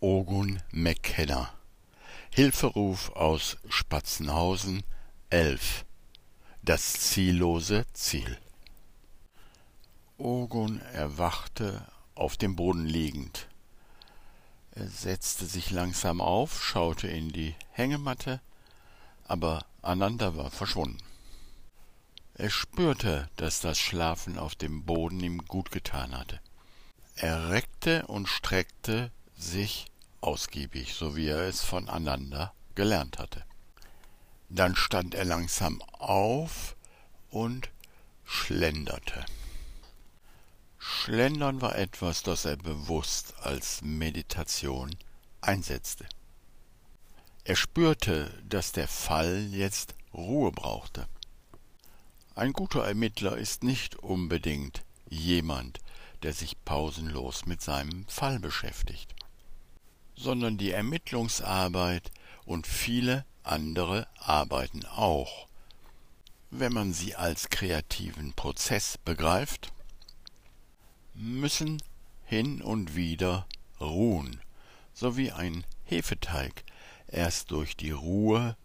Ogun McKenna Hilferuf aus Spatzenhausen 11 Das ziellose Ziel Ogun erwachte auf dem Boden liegend. Er setzte sich langsam auf, schaute in die Hängematte, aber Ananda war verschwunden. Er spürte, dass das Schlafen auf dem Boden ihm gut getan hatte. Er reckte und streckte sich ausgiebig, so wie er es voneinander gelernt hatte. Dann stand er langsam auf und schlenderte. Schlendern war etwas, das er bewusst als Meditation einsetzte. Er spürte, dass der Fall jetzt Ruhe brauchte. Ein guter Ermittler ist nicht unbedingt jemand, der sich pausenlos mit seinem Fall beschäftigt sondern die Ermittlungsarbeit und viele andere arbeiten auch. Wenn man sie als kreativen Prozess begreift, müssen hin und wieder ruhen, so wie ein Hefeteig erst durch die Ruhe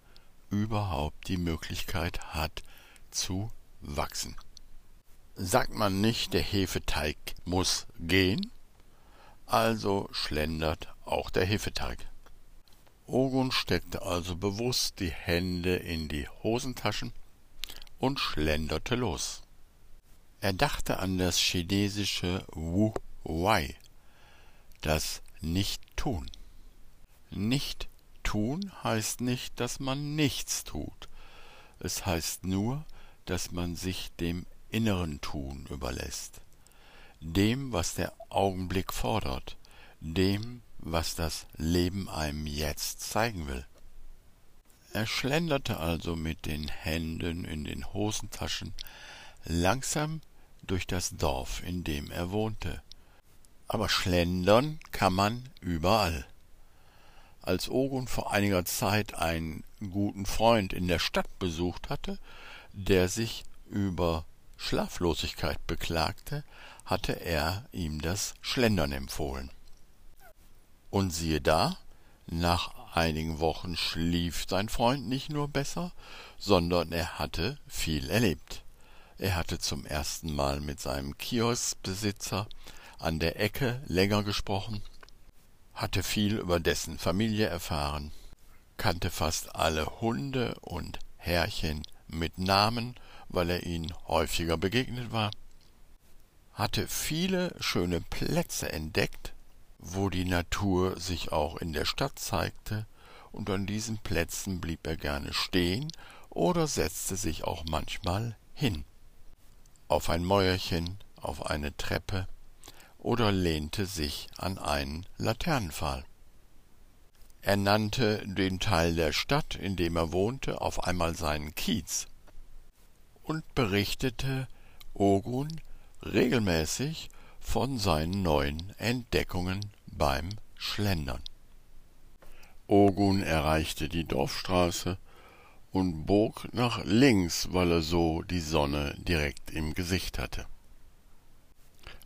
überhaupt die Möglichkeit hat zu wachsen. Sagt man nicht, der Hefeteig muss gehen? Also schlendert auch der Hefeteig. Ogun steckte also bewusst die Hände in die Hosentaschen und schlenderte los. Er dachte an das chinesische Wu Wei, das Nicht-Tun. Nicht tun heißt nicht, dass man nichts tut. Es heißt nur, dass man sich dem inneren Tun überlässt, dem, was der Augenblick fordert, dem, was das Leben einem jetzt zeigen will. Er schlenderte also mit den Händen in den Hosentaschen langsam durch das Dorf, in dem er wohnte. Aber schlendern kann man überall. Als Ogun vor einiger Zeit einen guten Freund in der Stadt besucht hatte, der sich über Schlaflosigkeit beklagte, hatte er ihm das Schlendern empfohlen. Und siehe da, nach einigen Wochen schlief sein Freund nicht nur besser, sondern er hatte viel erlebt. Er hatte zum ersten Mal mit seinem Kioskbesitzer an der Ecke länger gesprochen, hatte viel über dessen Familie erfahren, kannte fast alle Hunde und Herrchen mit Namen, weil er ihnen häufiger begegnet war, hatte viele schöne Plätze entdeckt, wo die Natur sich auch in der Stadt zeigte, und an diesen Plätzen blieb er gerne stehen oder setzte sich auch manchmal hin. Auf ein Mäuerchen, auf eine Treppe oder lehnte sich an einen Laternenpfahl. Er nannte den Teil der Stadt, in dem er wohnte, auf einmal seinen Kiez und berichtete Ogun regelmäßig von seinen neuen Entdeckungen beim Schlendern. Ogun erreichte die Dorfstraße und bog nach links, weil er so die Sonne direkt im Gesicht hatte.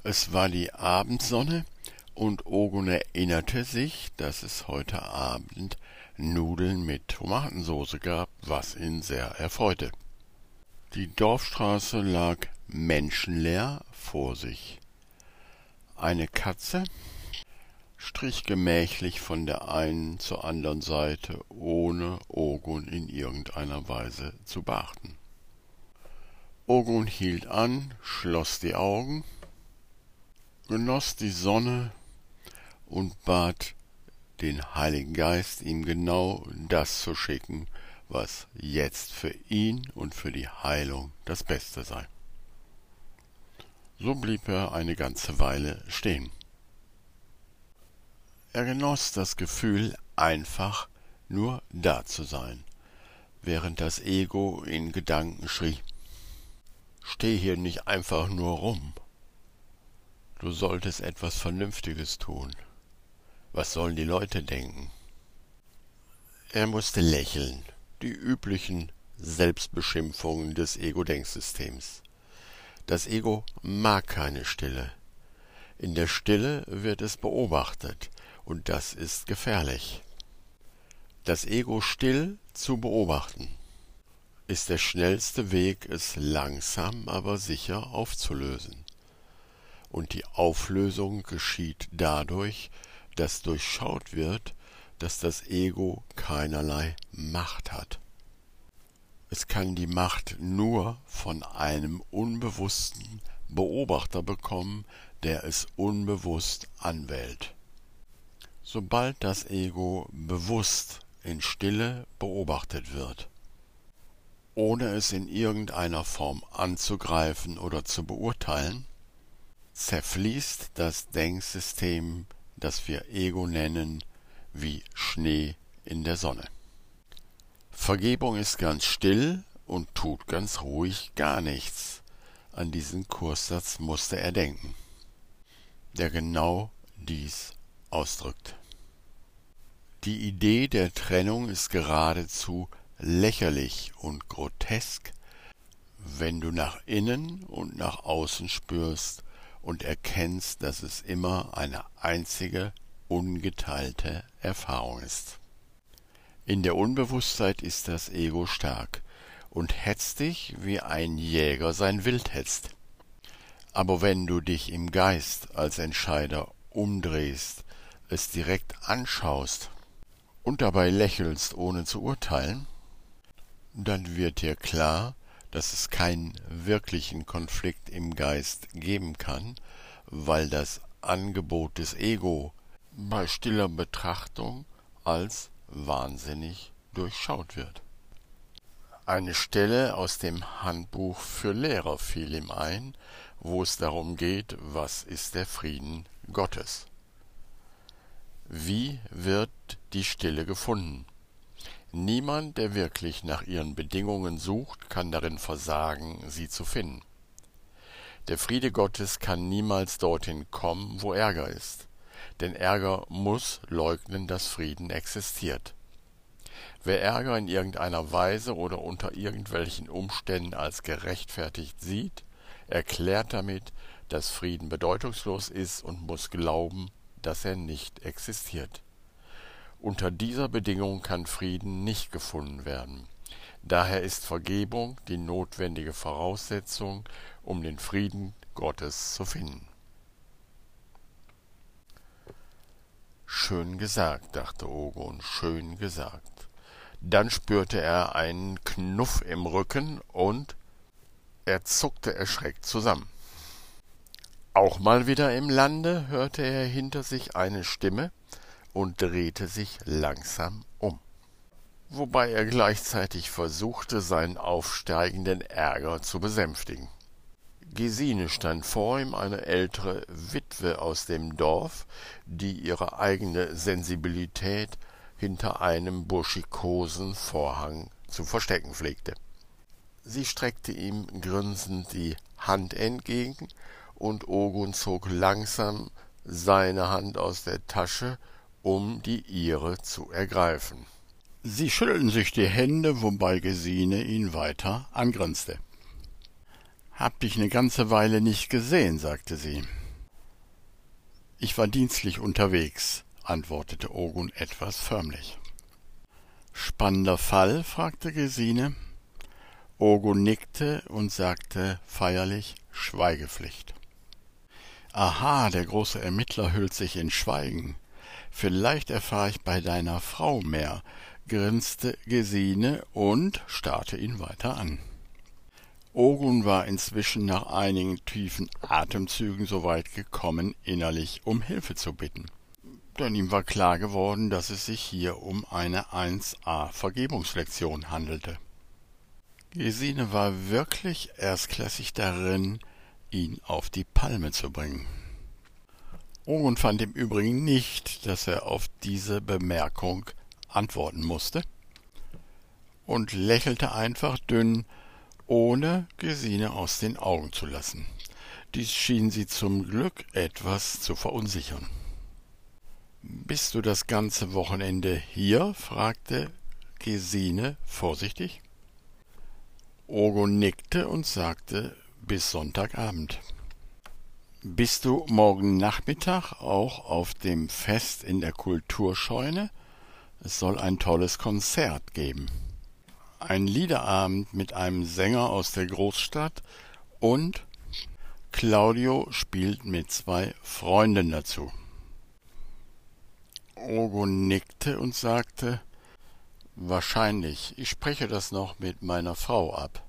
Es war die Abendsonne, und Ogun erinnerte sich, dass es heute Abend Nudeln mit Tomatensauce gab, was ihn sehr erfreute. Die Dorfstraße lag menschenleer vor sich. Eine Katze strich gemächlich von der einen zur anderen Seite, ohne Ogun in irgendeiner Weise zu beachten. Ogun hielt an, schloss die Augen, genoss die Sonne und bat den Heiligen Geist, ihm genau das zu schicken, was jetzt für ihn und für die Heilung das Beste sei. So blieb er eine ganze Weile stehen. Er genoss das Gefühl, einfach nur da zu sein, während das Ego in Gedanken schrie Steh hier nicht einfach nur rum. Du solltest etwas Vernünftiges tun. Was sollen die Leute denken? Er musste lächeln, die üblichen Selbstbeschimpfungen des Ego-Denksystems. Das Ego mag keine Stille. In der Stille wird es beobachtet, und das ist gefährlich. Das Ego still zu beobachten ist der schnellste Weg, es langsam aber sicher aufzulösen. Und die Auflösung geschieht dadurch, dass durchschaut wird, dass das Ego keinerlei Macht hat. Es kann die Macht nur von einem unbewussten Beobachter bekommen, der es unbewusst anwählt. Sobald das Ego bewusst in Stille beobachtet wird, ohne es in irgendeiner Form anzugreifen oder zu beurteilen, zerfließt das Denksystem, das wir Ego nennen, wie Schnee in der Sonne. Vergebung ist ganz still und tut ganz ruhig gar nichts. An diesen Kurssatz musste er denken, der genau dies ausdrückt. Die Idee der Trennung ist geradezu lächerlich und grotesk, wenn du nach innen und nach außen spürst und erkennst, dass es immer eine einzige, ungeteilte Erfahrung ist. In der Unbewusstheit ist das Ego stark und hetzt dich, wie ein Jäger sein Wild hetzt. Aber wenn du dich im Geist als Entscheider umdrehst, es direkt anschaust und dabei lächelst, ohne zu urteilen, dann wird dir klar, dass es keinen wirklichen Konflikt im Geist geben kann, weil das Angebot des Ego bei stiller Betrachtung als wahnsinnig durchschaut wird. Eine Stelle aus dem Handbuch für Lehrer fiel ihm ein, wo es darum geht, was ist der Frieden Gottes. Wie wird die Stille gefunden? Niemand, der wirklich nach ihren Bedingungen sucht, kann darin versagen, sie zu finden. Der Friede Gottes kann niemals dorthin kommen, wo Ärger ist, denn Ärger muss leugnen, dass Frieden existiert. Wer Ärger in irgendeiner Weise oder unter irgendwelchen Umständen als gerechtfertigt sieht, erklärt damit, dass Frieden bedeutungslos ist und muss glauben, dass er nicht existiert. Unter dieser Bedingung kann Frieden nicht gefunden werden. Daher ist Vergebung die notwendige Voraussetzung, um den Frieden Gottes zu finden. Schön gesagt, dachte Ogon, schön gesagt. Dann spürte er einen Knuff im Rücken und er zuckte erschreckt zusammen. Auch mal wieder im Lande hörte er hinter sich eine Stimme, und drehte sich langsam um, wobei er gleichzeitig versuchte, seinen aufsteigenden Ärger zu besänftigen. Gesine stand vor ihm, eine ältere Witwe aus dem Dorf, die ihre eigene Sensibilität hinter einem burschikosen Vorhang zu verstecken pflegte. Sie streckte ihm grinsend die Hand entgegen, und Ogun zog langsam seine Hand aus der Tasche um die ihre zu ergreifen. Sie schüttelten sich die Hände, wobei Gesine ihn weiter angrinste. Hab dich eine ganze Weile nicht gesehen, sagte sie. Ich war dienstlich unterwegs, antwortete Ogun etwas förmlich. Spannender Fall? fragte Gesine. Ogun nickte und sagte feierlich Schweigepflicht. Aha, der große Ermittler hüllt sich in Schweigen. Vielleicht erfahre ich bei deiner Frau mehr, grinste Gesine und starrte ihn weiter an. Ogun war inzwischen nach einigen tiefen Atemzügen so weit gekommen, innerlich um Hilfe zu bitten. Denn ihm war klar geworden, dass es sich hier um eine 1a Vergebungslektion handelte. Gesine war wirklich erstklassig darin, ihn auf die Palme zu bringen. Owen fand im Übrigen nicht, dass er auf diese Bemerkung antworten musste und lächelte einfach dünn, ohne Gesine aus den Augen zu lassen. Dies schien sie zum Glück etwas zu verunsichern. Bist du das ganze Wochenende hier? fragte Gesine vorsichtig. Ogo nickte und sagte bis Sonntagabend. Bist du morgen Nachmittag auch auf dem Fest in der Kulturscheune? Es soll ein tolles Konzert geben. Ein Liederabend mit einem Sänger aus der Großstadt und Claudio spielt mit zwei Freunden dazu. Ogo nickte und sagte, Wahrscheinlich, ich spreche das noch mit meiner Frau ab.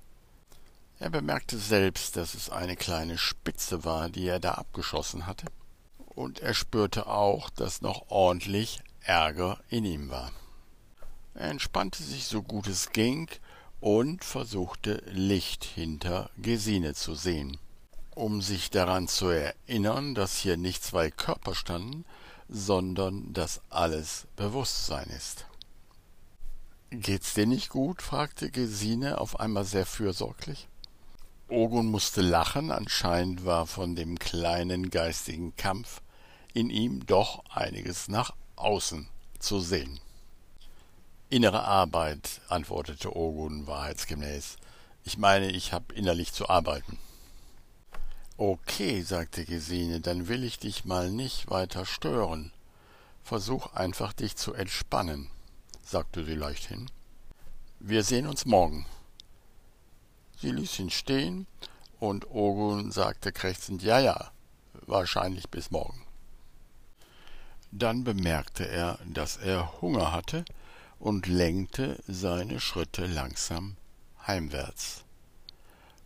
Er bemerkte selbst, dass es eine kleine Spitze war, die er da abgeschossen hatte, und er spürte auch, dass noch ordentlich Ärger in ihm war. Er entspannte sich so gut es ging und versuchte Licht hinter Gesine zu sehen. Um sich daran zu erinnern, dass hier nicht zwei Körper standen, sondern dass alles Bewusstsein ist. Geht's dir nicht gut? fragte Gesine auf einmal sehr fürsorglich. Ogun musste lachen, anscheinend war von dem kleinen geistigen Kampf in ihm doch einiges nach außen zu sehen. Innere Arbeit, antwortete Ogun wahrheitsgemäß. Ich meine, ich hab innerlich zu arbeiten. Okay, sagte Gesine, dann will ich dich mal nicht weiter stören. Versuch einfach dich zu entspannen, sagte sie leichthin. Wir sehen uns morgen. Sie ließ ihn stehen, und Ogun sagte krächzend Ja, ja, wahrscheinlich bis morgen. Dann bemerkte er, dass er Hunger hatte und lenkte seine Schritte langsam heimwärts.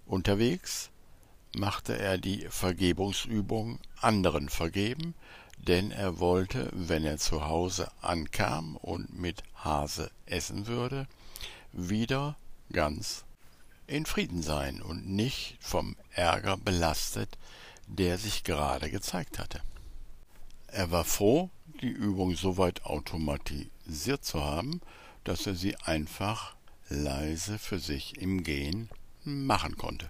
Unterwegs machte er die Vergebungsübung anderen vergeben, denn er wollte, wenn er zu Hause ankam und mit Hase essen würde, wieder ganz in Frieden sein und nicht vom Ärger belastet, der sich gerade gezeigt hatte. Er war froh, die Übung so weit automatisiert zu haben, dass er sie einfach leise für sich im Gehen machen konnte.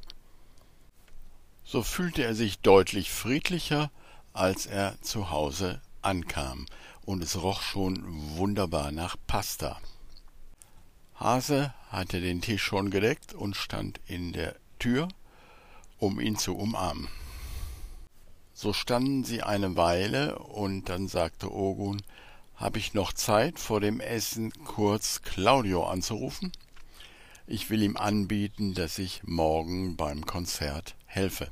So fühlte er sich deutlich friedlicher, als er zu Hause ankam, und es roch schon wunderbar nach Pasta. Hase hatte den Tisch schon gedeckt und stand in der Tür, um ihn zu umarmen. So standen sie eine Weile, und dann sagte Ogun, hab ich noch Zeit, vor dem Essen kurz Claudio anzurufen? Ich will ihm anbieten, dass ich morgen beim Konzert helfe.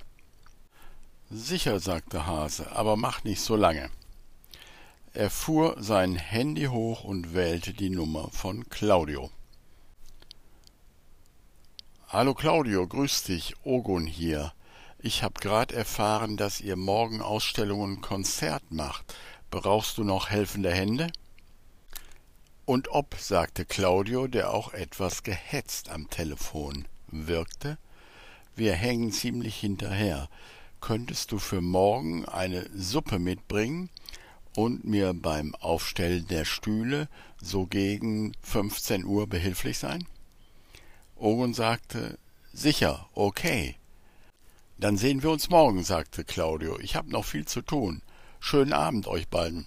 Sicher, sagte Hase, aber mach nicht so lange. Er fuhr sein Handy hoch und wählte die Nummer von Claudio. Hallo Claudio, grüß dich, Ogun hier. Ich hab grad erfahren, dass ihr morgen Ausstellung und Konzert macht. Brauchst du noch helfende Hände? Und ob, sagte Claudio, der auch etwas gehetzt am Telefon wirkte. Wir hängen ziemlich hinterher. Könntest du für morgen eine Suppe mitbringen und mir beim Aufstellen der Stühle so gegen fünfzehn Uhr behilflich sein? Ogun sagte, sicher, okay. Dann sehen wir uns morgen, sagte Claudio. Ich hab noch viel zu tun. Schönen Abend euch beiden.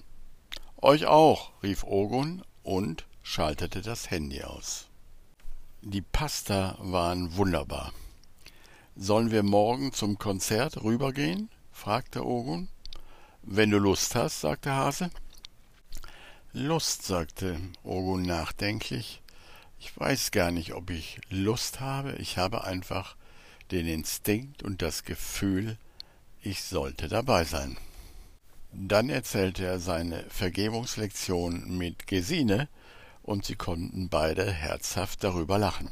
Euch auch, rief Ogun und schaltete das Handy aus. Die Pasta waren wunderbar. Sollen wir morgen zum Konzert rübergehen? fragte Ogun. Wenn du Lust hast, sagte Hase. Lust, sagte Ogun nachdenklich. Ich weiß gar nicht, ob ich Lust habe, ich habe einfach den Instinkt und das Gefühl, ich sollte dabei sein. Dann erzählte er seine Vergebungslektion mit Gesine, und sie konnten beide herzhaft darüber lachen.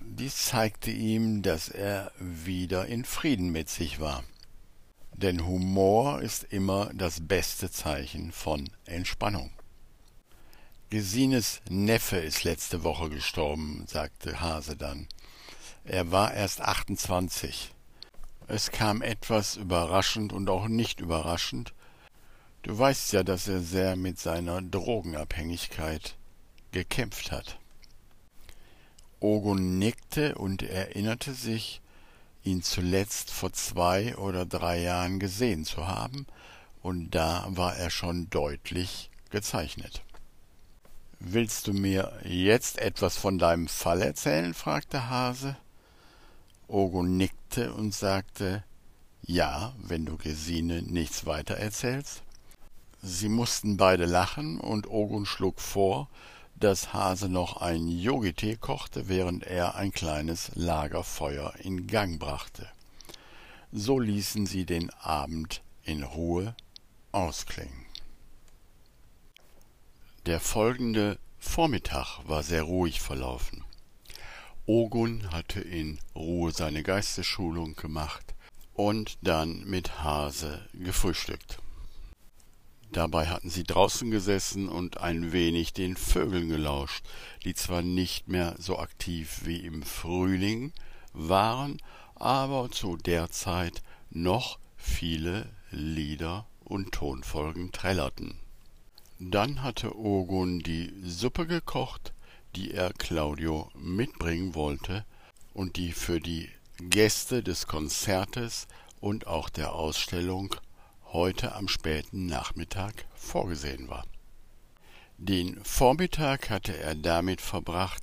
Dies zeigte ihm, dass er wieder in Frieden mit sich war. Denn Humor ist immer das beste Zeichen von Entspannung. Gesines Neffe ist letzte Woche gestorben, sagte Hase dann. Er war erst 28. Es kam etwas überraschend und auch nicht überraschend. Du weißt ja, dass er sehr mit seiner Drogenabhängigkeit gekämpft hat. Ogun nickte und erinnerte sich, ihn zuletzt vor zwei oder drei Jahren gesehen zu haben, und da war er schon deutlich gezeichnet. Willst du mir jetzt etwas von deinem Fall erzählen? fragte Hase. Ogo nickte und sagte Ja, wenn du Gesine nichts weiter erzählst. Sie mussten beide lachen, und Ogun schlug vor, dass Hase noch ein Yogitee kochte, während er ein kleines Lagerfeuer in Gang brachte. So ließen sie den Abend in Ruhe ausklingen. Der folgende Vormittag war sehr ruhig verlaufen. Ogun hatte in Ruhe seine Geistesschulung gemacht und dann mit Hase gefrühstückt. Dabei hatten sie draußen gesessen und ein wenig den Vögeln gelauscht, die zwar nicht mehr so aktiv wie im Frühling waren, aber zu der Zeit noch viele Lieder und Tonfolgen trällerten. Dann hatte Ogun die Suppe gekocht, die er Claudio mitbringen wollte und die für die Gäste des Konzertes und auch der Ausstellung heute am späten Nachmittag vorgesehen war. Den Vormittag hatte er damit verbracht,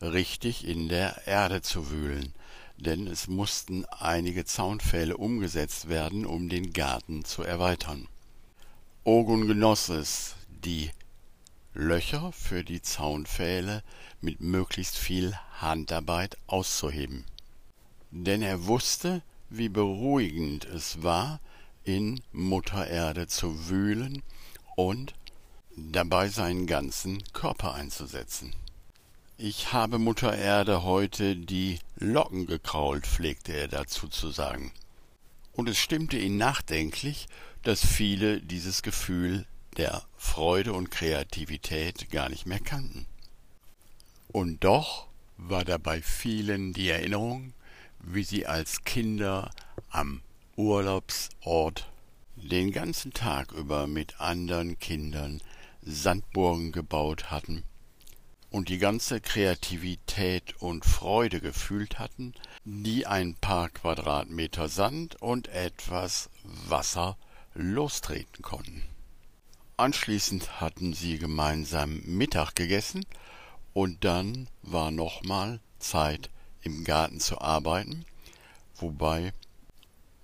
richtig in der Erde zu wühlen, denn es mussten einige Zaunpfähle umgesetzt werden, um den Garten zu erweitern. Ogun genoss es, die Löcher für die Zaunpfähle mit möglichst viel Handarbeit auszuheben. Denn er wusste, wie beruhigend es war, in Mutter Erde zu wühlen und dabei seinen ganzen Körper einzusetzen. Ich habe Mutter Erde heute die Locken gekrault, pflegte er dazu zu sagen. Und es stimmte ihn nachdenklich, dass viele dieses Gefühl der Freude und Kreativität gar nicht mehr kannten. Und doch war dabei vielen die Erinnerung, wie sie als Kinder am Urlaubsort den ganzen Tag über mit anderen Kindern Sandburgen gebaut hatten und die ganze Kreativität und Freude gefühlt hatten, die ein paar Quadratmeter Sand und etwas Wasser lostreten konnten. Anschließend hatten sie gemeinsam Mittag gegessen und dann war nochmal Zeit im Garten zu arbeiten, wobei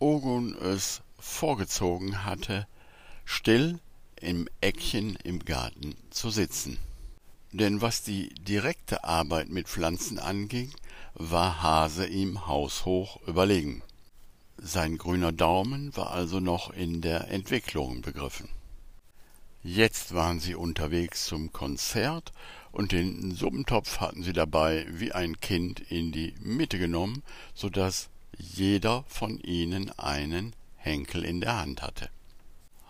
Ogun es vorgezogen hatte, still im Eckchen im Garten zu sitzen. Denn was die direkte Arbeit mit Pflanzen anging, war Hase ihm haushoch überlegen. Sein grüner Daumen war also noch in der Entwicklung begriffen. Jetzt waren sie unterwegs zum Konzert und den Suppentopf hatten sie dabei wie ein Kind in die Mitte genommen, so dass jeder von ihnen einen Henkel in der Hand hatte.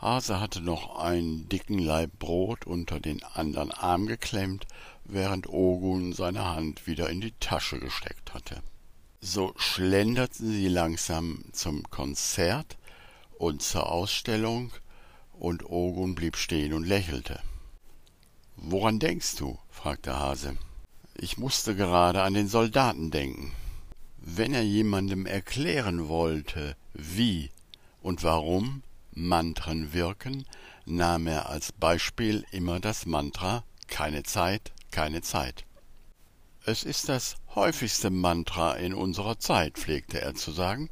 Hase hatte noch einen dicken Laib Brot unter den andern Arm geklemmt, während Ogun seine Hand wieder in die Tasche gesteckt hatte. So schlenderten sie langsam zum Konzert und zur Ausstellung, und Ogun blieb stehen und lächelte. Woran denkst du? fragte Hase. Ich musste gerade an den Soldaten denken. Wenn er jemandem erklären wollte, wie und warum Mantren wirken, nahm er als Beispiel immer das Mantra keine Zeit, keine Zeit. Es ist das häufigste Mantra in unserer Zeit, pflegte er zu sagen.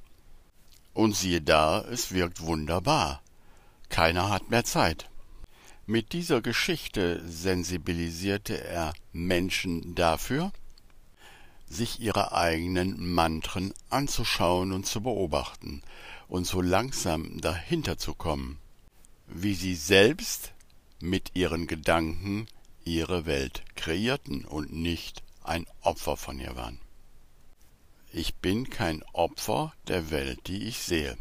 Und siehe da, es wirkt wunderbar. Keiner hat mehr Zeit. Mit dieser Geschichte sensibilisierte er Menschen dafür, sich ihre eigenen Mantren anzuschauen und zu beobachten und so langsam dahinter zu kommen, wie sie selbst mit ihren Gedanken ihre Welt kreierten und nicht ein Opfer von ihr waren. Ich bin kein Opfer der Welt, die ich sehe.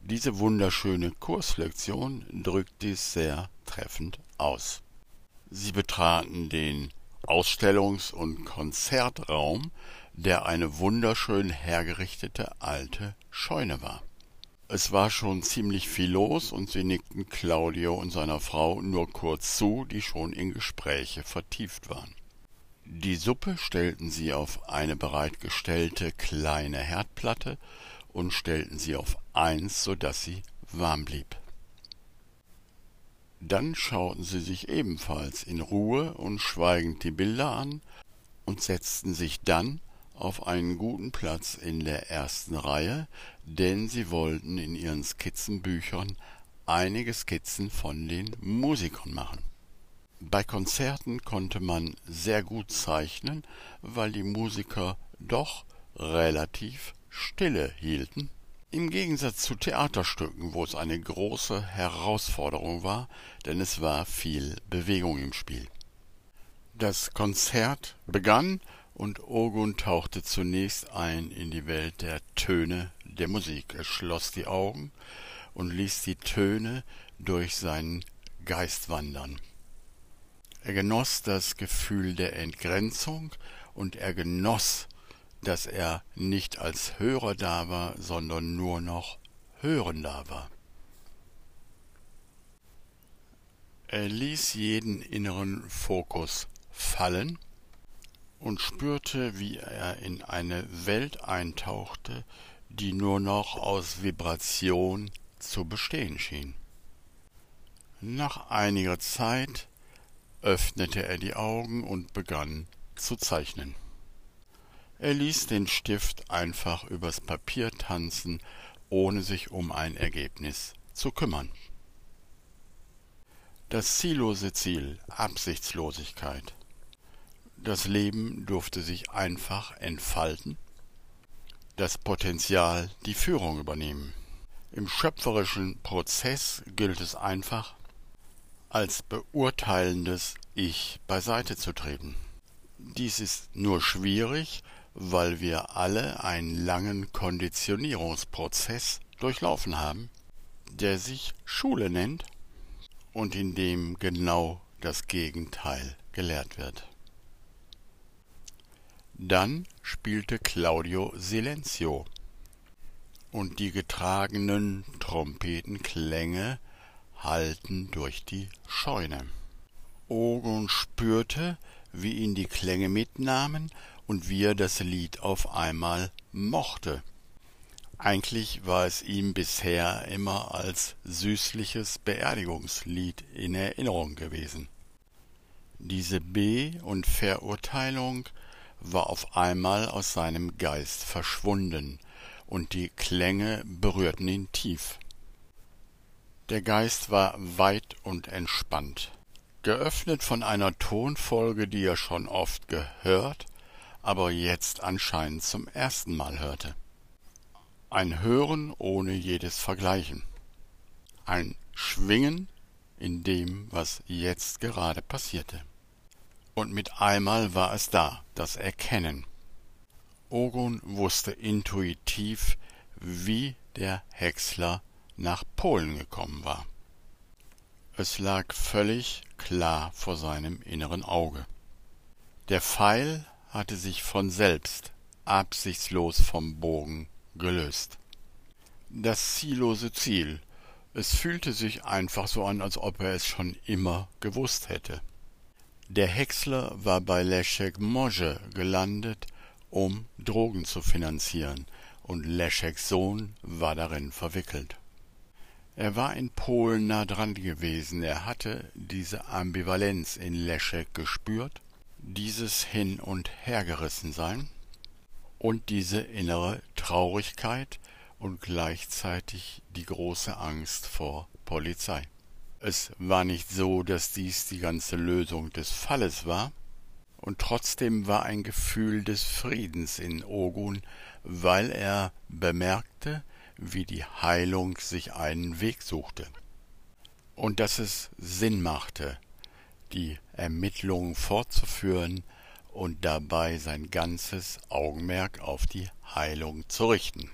Diese wunderschöne Kurslektion drückt dies sehr treffend aus. Sie betraten den Ausstellungs- und Konzertraum, der eine wunderschön hergerichtete alte Scheune war. Es war schon ziemlich viel los, und sie nickten Claudio und seiner Frau nur kurz zu, die schon in Gespräche vertieft waren. Die Suppe stellten sie auf eine bereitgestellte kleine Herdplatte, und stellten sie auf eins, so dass sie warm blieb. Dann schauten sie sich ebenfalls in Ruhe und schweigend die Bilder an und setzten sich dann auf einen guten Platz in der ersten Reihe, denn sie wollten in ihren Skizzenbüchern einige Skizzen von den Musikern machen. Bei Konzerten konnte man sehr gut zeichnen, weil die Musiker doch relativ stille hielten. Im Gegensatz zu Theaterstücken, wo es eine große Herausforderung war, denn es war viel Bewegung im Spiel. Das Konzert begann und Ogun tauchte zunächst ein in die Welt der Töne der Musik. Er schloss die Augen und ließ die Töne durch seinen Geist wandern. Er genoss das Gefühl der Entgrenzung und er genoss, dass er nicht als Hörer da war, sondern nur noch Hörender war. Er ließ jeden inneren Fokus fallen und spürte, wie er in eine Welt eintauchte, die nur noch aus Vibration zu bestehen schien. Nach einiger Zeit öffnete er die Augen und begann zu zeichnen. Er ließ den Stift einfach übers Papier tanzen, ohne sich um ein Ergebnis zu kümmern. Das ziellose Ziel Absichtslosigkeit das Leben durfte sich einfach entfalten, das Potenzial die Führung übernehmen. Im schöpferischen Prozess gilt es einfach, als beurteilendes Ich beiseite zu treten. Dies ist nur schwierig, weil wir alle einen langen Konditionierungsprozess durchlaufen haben, der sich Schule nennt und in dem genau das Gegenteil gelehrt wird. Dann spielte Claudio Silenzio, und die getragenen Trompetenklänge hallten durch die Scheune. Ogon spürte, wie ihn die Klänge mitnahmen und wie er das Lied auf einmal mochte. Eigentlich war es ihm bisher immer als süßliches Beerdigungslied in Erinnerung gewesen. Diese Be- und Verurteilung war auf einmal aus seinem Geist verschwunden, und die Klänge berührten ihn tief. Der Geist war weit und entspannt, geöffnet von einer Tonfolge, die er schon oft gehört, aber jetzt anscheinend zum ersten Mal hörte. Ein Hören ohne jedes Vergleichen. Ein Schwingen in dem, was jetzt gerade passierte und mit einmal war es da, das Erkennen. Ogun wusste intuitiv, wie der Häcksler nach Polen gekommen war. Es lag völlig klar vor seinem inneren Auge. Der Pfeil hatte sich von selbst absichtslos vom Bogen gelöst. Das ziellose Ziel, es fühlte sich einfach so an, als ob er es schon immer gewusst hätte. Der Häcksler war bei Leszek Może gelandet, um Drogen zu finanzieren, und Leszeks Sohn war darin verwickelt. Er war in Polen nah dran gewesen, er hatte diese Ambivalenz in Leszek gespürt, dieses Hin- und Hergerissensein und diese innere Traurigkeit und gleichzeitig die große Angst vor Polizei. Es war nicht so, dass dies die ganze Lösung des Falles war, und trotzdem war ein Gefühl des Friedens in Ogun, weil er bemerkte, wie die Heilung sich einen Weg suchte, und dass es Sinn machte, die Ermittlungen fortzuführen und dabei sein ganzes Augenmerk auf die Heilung zu richten.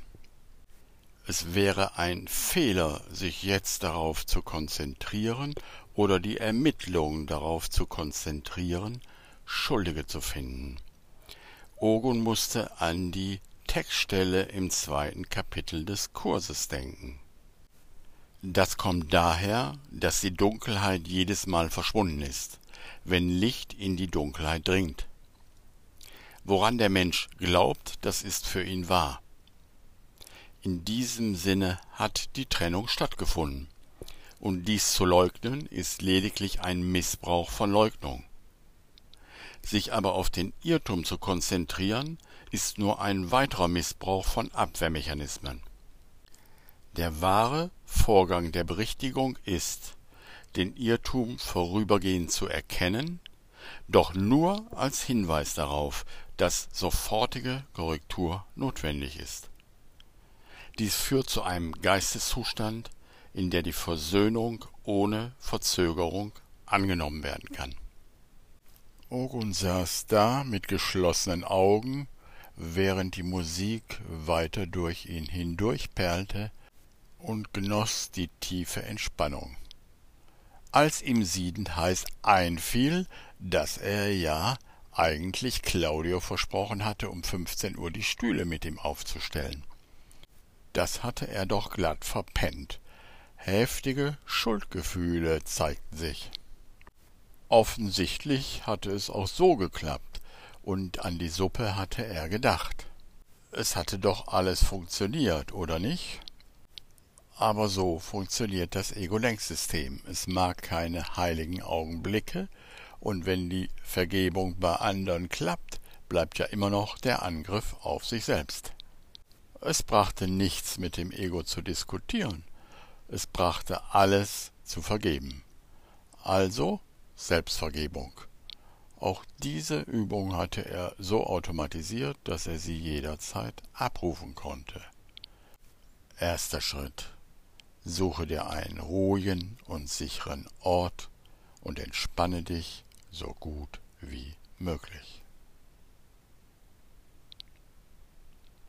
Es wäre ein Fehler, sich jetzt darauf zu konzentrieren oder die Ermittlungen darauf zu konzentrieren, Schuldige zu finden. Ogun musste an die Textstelle im zweiten Kapitel des Kurses denken. Das kommt daher, dass die Dunkelheit jedes Mal verschwunden ist, wenn Licht in die Dunkelheit dringt. Woran der Mensch glaubt, das ist für ihn wahr. In diesem Sinne hat die Trennung stattgefunden. Und dies zu leugnen ist lediglich ein Missbrauch von Leugnung. Sich aber auf den Irrtum zu konzentrieren, ist nur ein weiterer Missbrauch von Abwehrmechanismen. Der wahre Vorgang der Berichtigung ist, den Irrtum vorübergehend zu erkennen, doch nur als Hinweis darauf, dass sofortige Korrektur notwendig ist. Dies führt zu einem Geisteszustand, in der die Versöhnung ohne Verzögerung angenommen werden kann. Ogun saß da mit geschlossenen Augen, während die Musik weiter durch ihn hindurchperlte und genoss die tiefe Entspannung. Als ihm siedend heiß einfiel, dass er ja eigentlich Claudio versprochen hatte, um 15 Uhr die Stühle mit ihm aufzustellen. Das hatte er doch glatt verpennt. Heftige Schuldgefühle zeigten sich. Offensichtlich hatte es auch so geklappt, und an die Suppe hatte er gedacht. Es hatte doch alles funktioniert, oder nicht? Aber so funktioniert das Ego-Lenksystem. Es mag keine heiligen Augenblicke, und wenn die Vergebung bei anderen klappt, bleibt ja immer noch der Angriff auf sich selbst. Es brachte nichts mit dem Ego zu diskutieren, es brachte alles zu vergeben. Also Selbstvergebung. Auch diese Übung hatte er so automatisiert, dass er sie jederzeit abrufen konnte. Erster Schritt. Suche dir einen ruhigen und sicheren Ort und entspanne dich so gut wie möglich.